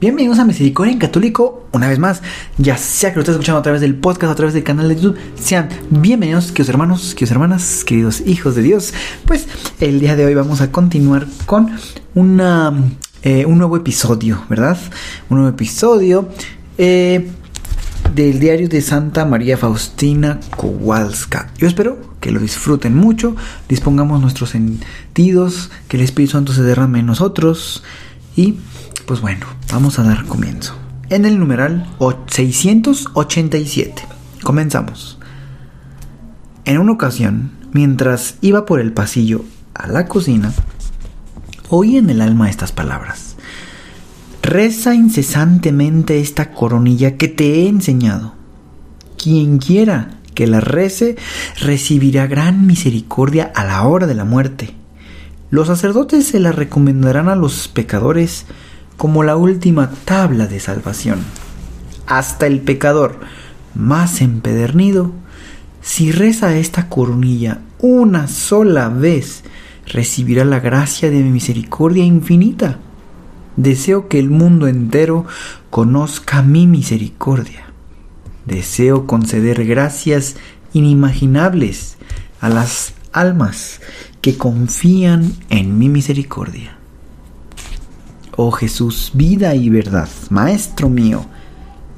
Bienvenidos a Misericordia en Católico, una vez más, ya sea que lo estés escuchando a través del podcast, a través del canal de YouTube, sean bienvenidos, queridos hermanos, queridos hermanas, queridos hijos de Dios. Pues el día de hoy vamos a continuar con una, eh, un nuevo episodio, ¿verdad? Un nuevo episodio eh, del diario de Santa María Faustina Kowalska. Yo espero que lo disfruten mucho, dispongamos nuestros sentidos, que el Espíritu Santo se derrame en nosotros y pues bueno, vamos a dar comienzo. En el numeral 687. Comenzamos. En una ocasión, mientras iba por el pasillo a la cocina, oí en el alma estas palabras. Reza incesantemente esta coronilla que te he enseñado. Quien quiera que la rece recibirá gran misericordia a la hora de la muerte. Los sacerdotes se la recomendarán a los pecadores como la última tabla de salvación. Hasta el pecador más empedernido, si reza esta coronilla una sola vez, recibirá la gracia de mi misericordia infinita. Deseo que el mundo entero conozca mi misericordia. Deseo conceder gracias inimaginables a las almas que confían en mi misericordia. Oh Jesús, vida y verdad, Maestro mío,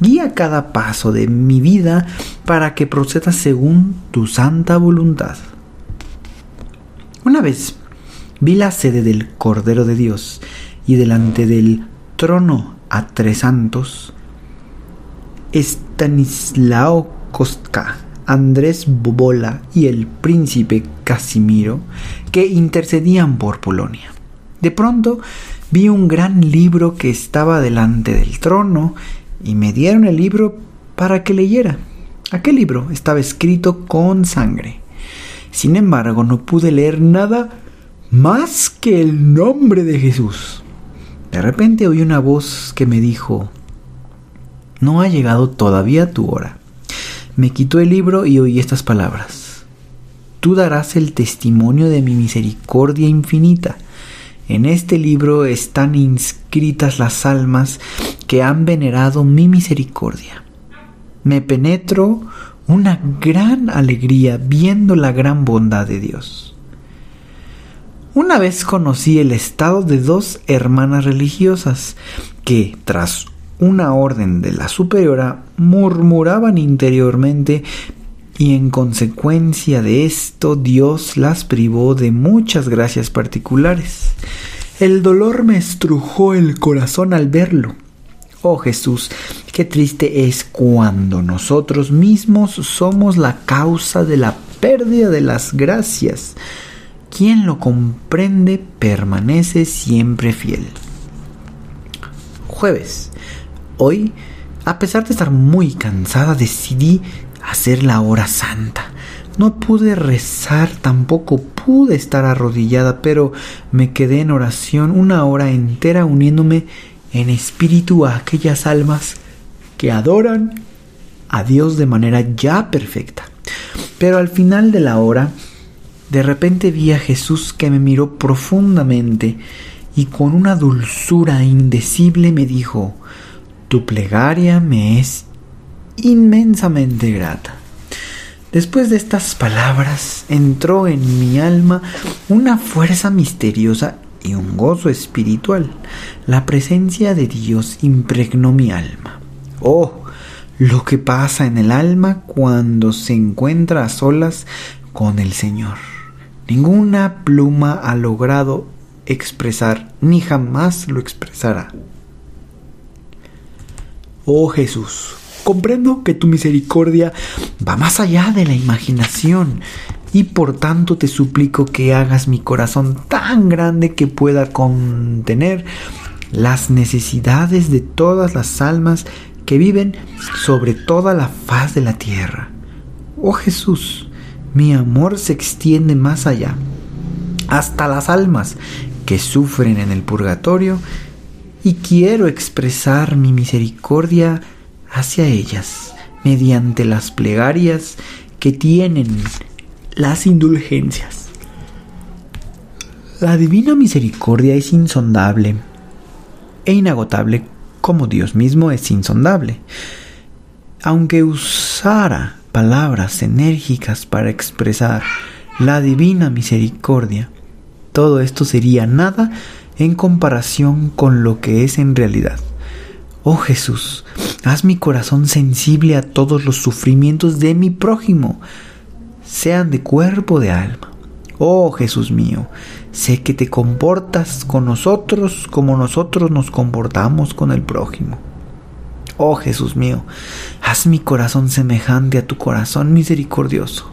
guía cada paso de mi vida para que proceda según tu santa voluntad. Una vez vi la sede del Cordero de Dios y delante del trono a tres santos, Estanislao Kostka, Andrés Bobola y el príncipe Casimiro, que intercedían por Polonia. De pronto vi un gran libro que estaba delante del trono y me dieron el libro para que leyera. Aquel libro estaba escrito con sangre. Sin embargo, no pude leer nada más que el nombre de Jesús. De repente oí una voz que me dijo, no ha llegado todavía tu hora. Me quitó el libro y oí estas palabras. Tú darás el testimonio de mi misericordia infinita en este libro están inscritas las almas que han venerado mi misericordia. Me penetro una gran alegría viendo la gran bondad de Dios. Una vez conocí el estado de dos hermanas religiosas que, tras una orden de la superiora, murmuraban interiormente y en consecuencia de esto Dios las privó de muchas gracias particulares. El dolor me estrujó el corazón al verlo. Oh Jesús, qué triste es cuando nosotros mismos somos la causa de la pérdida de las gracias. Quien lo comprende permanece siempre fiel. Jueves. Hoy, a pesar de estar muy cansada, decidí hacer la hora santa. No pude rezar, tampoco pude estar arrodillada, pero me quedé en oración una hora entera uniéndome en espíritu a aquellas almas que adoran a Dios de manera ya perfecta. Pero al final de la hora, de repente vi a Jesús que me miró profundamente y con una dulzura indecible me dijo, Tu plegaria me es inmensamente grata. Después de estas palabras entró en mi alma una fuerza misteriosa y un gozo espiritual. La presencia de Dios impregnó mi alma. Oh, lo que pasa en el alma cuando se encuentra a solas con el Señor. Ninguna pluma ha logrado expresar, ni jamás lo expresará. Oh Jesús, Comprendo que tu misericordia va más allá de la imaginación y por tanto te suplico que hagas mi corazón tan grande que pueda contener las necesidades de todas las almas que viven sobre toda la faz de la tierra. Oh Jesús, mi amor se extiende más allá, hasta las almas que sufren en el purgatorio, y quiero expresar mi misericordia hacia ellas mediante las plegarias que tienen las indulgencias. La divina misericordia es insondable e inagotable como Dios mismo es insondable. Aunque usara palabras enérgicas para expresar la divina misericordia, todo esto sería nada en comparación con lo que es en realidad. Oh Jesús, haz mi corazón sensible a todos los sufrimientos de mi prójimo, sean de cuerpo o de alma. Oh Jesús mío, sé que te comportas con nosotros como nosotros nos comportamos con el prójimo. Oh Jesús mío, haz mi corazón semejante a tu corazón misericordioso.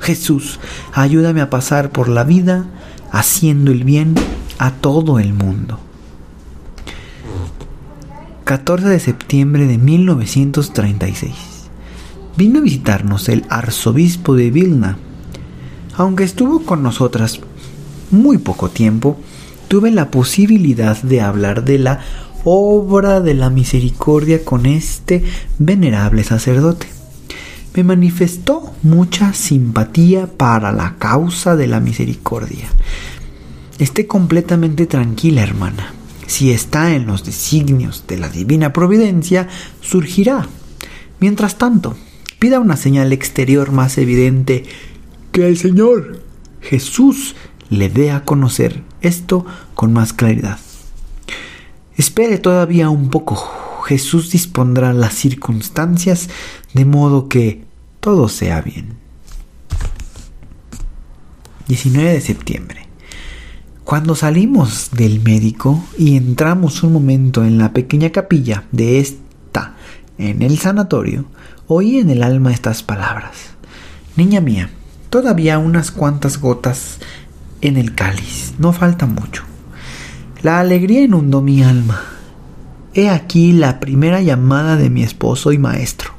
Jesús, ayúdame a pasar por la vida haciendo el bien a todo el mundo. 14 de septiembre de 1936. Vino a visitarnos el arzobispo de Vilna. Aunque estuvo con nosotras muy poco tiempo, tuve la posibilidad de hablar de la obra de la misericordia con este venerable sacerdote. Me manifestó mucha simpatía para la causa de la misericordia. Esté completamente tranquila, hermana. Si está en los designios de la divina providencia, surgirá. Mientras tanto, pida una señal exterior más evidente que el Señor Jesús le dé a conocer esto con más claridad. Espere todavía un poco. Jesús dispondrá las circunstancias de modo que todo sea bien. 19 de septiembre. Cuando salimos del médico y entramos un momento en la pequeña capilla de esta, en el sanatorio, oí en el alma estas palabras. Niña mía, todavía unas cuantas gotas en el cáliz, no falta mucho. La alegría inundó mi alma. He aquí la primera llamada de mi esposo y maestro.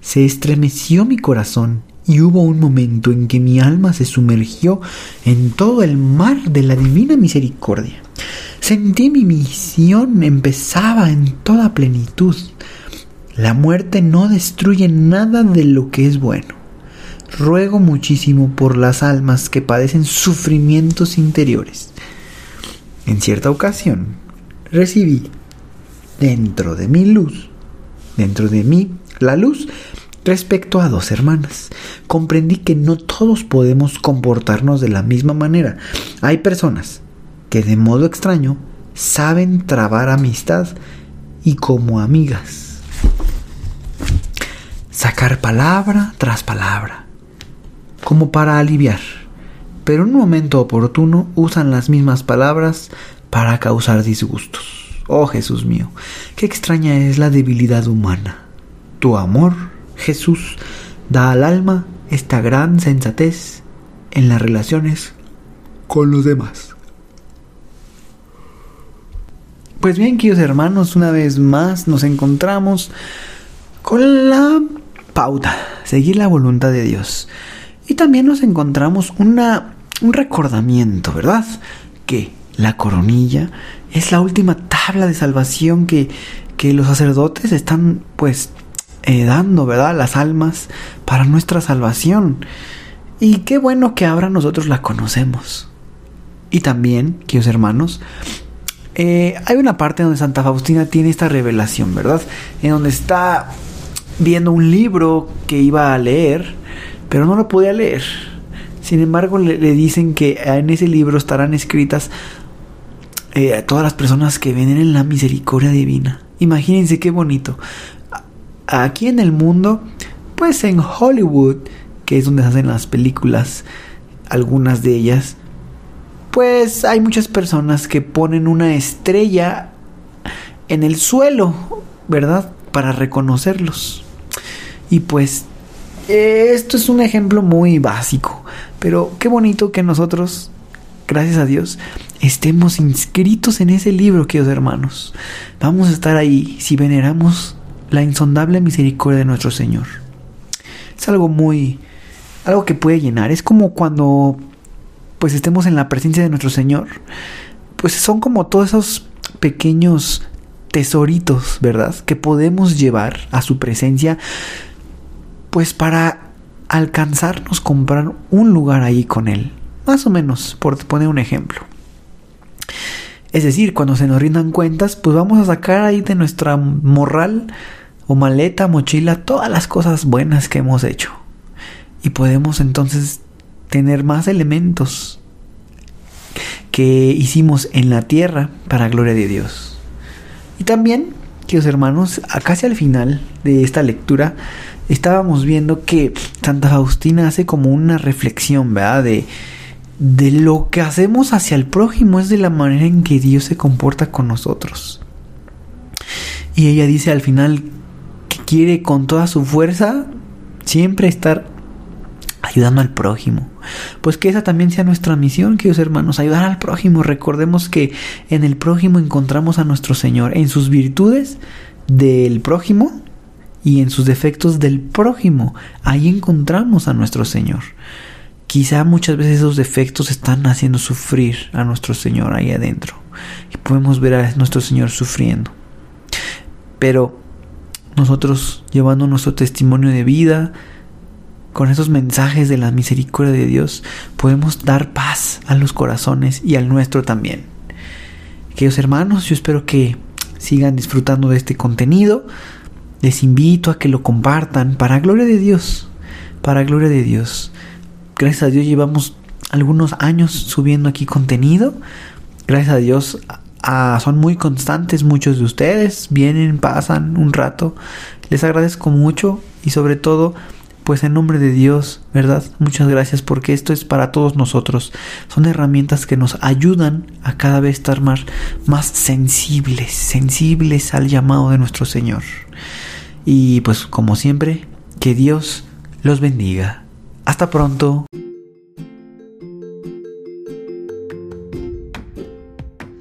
Se estremeció mi corazón y hubo un momento en que mi alma se sumergió en todo el mar de la divina misericordia. Sentí mi misión empezaba en toda plenitud. La muerte no destruye nada de lo que es bueno ruego muchísimo por las almas que padecen sufrimientos interiores. En cierta ocasión recibí dentro de mi luz, dentro de mí, la luz respecto a dos hermanas. Comprendí que no todos podemos comportarnos de la misma manera. Hay personas que de modo extraño saben trabar amistad y como amigas. Sacar palabra tras palabra como para aliviar, pero en un momento oportuno usan las mismas palabras para causar disgustos. Oh Jesús mío, qué extraña es la debilidad humana. Tu amor, Jesús, da al alma esta gran sensatez en las relaciones con los demás. Pues bien, queridos hermanos, una vez más nos encontramos con la pauta, seguir la voluntad de Dios. Y también nos encontramos una, un recordamiento, ¿verdad? Que la coronilla es la última tabla de salvación que, que los sacerdotes están pues eh, dando, ¿verdad? Las almas para nuestra salvación. Y qué bueno que ahora nosotros la conocemos. Y también, queridos hermanos, eh, hay una parte donde Santa Faustina tiene esta revelación, ¿verdad? En donde está viendo un libro que iba a leer pero no lo podía leer. Sin embargo, le, dicen que en ese libro estarán escritas eh, todas las personas que ven en la misericordia divina. Imagínense qué bonito. Aquí en el mundo, pues en Hollywood, que es donde se hacen las películas, algunas de ellas, pues hay muchas personas que ponen una estrella en el suelo, ¿verdad? Para reconocerlos. Y pues esto es un ejemplo muy básico, pero qué bonito que nosotros gracias a Dios, estemos inscritos en ese libro, queridos hermanos. Vamos a estar ahí si veneramos la insondable misericordia de nuestro Señor. Es algo muy, algo que puede llenar. Es como cuando, pues, estemos en la presencia de nuestro Señor. Pues son como todos esos pequeños tesoritos, ¿verdad? Que podemos llevar a su presencia, pues para alcanzarnos comprar un lugar ahí con Él. Más o menos, por poner un ejemplo. Es decir, cuando se nos rindan cuentas, pues vamos a sacar ahí de nuestra morral o maleta, mochila, todas las cosas buenas que hemos hecho. Y podemos entonces tener más elementos que hicimos en la tierra para gloria de Dios. Y también, queridos hermanos, casi al final de esta lectura, estábamos viendo que Santa Faustina hace como una reflexión, ¿verdad? De, de lo que hacemos hacia el prójimo es de la manera en que Dios se comporta con nosotros. Y ella dice al final quiere con toda su fuerza siempre estar ayudando al prójimo. Pues que esa también sea nuestra misión, queridos hermanos, ayudar al prójimo. Recordemos que en el prójimo encontramos a nuestro Señor, en sus virtudes del prójimo y en sus defectos del prójimo. Ahí encontramos a nuestro Señor. Quizá muchas veces esos defectos están haciendo sufrir a nuestro Señor ahí adentro. Y podemos ver a nuestro Señor sufriendo. Pero nosotros llevando nuestro testimonio de vida, con esos mensajes de la misericordia de Dios, podemos dar paz a los corazones y al nuestro también. Queridos hermanos, yo espero que sigan disfrutando de este contenido. Les invito a que lo compartan para gloria de Dios. Para gloria de Dios. Gracias a Dios llevamos algunos años subiendo aquí contenido. Gracias a Dios son muy constantes muchos de ustedes. Vienen, pasan un rato. Les agradezco mucho y sobre todo pues en nombre de Dios, ¿verdad? Muchas gracias porque esto es para todos nosotros. Son herramientas que nos ayudan a cada vez estar más, más sensibles, sensibles al llamado de nuestro Señor. Y pues como siempre, que Dios los bendiga. Hasta pronto.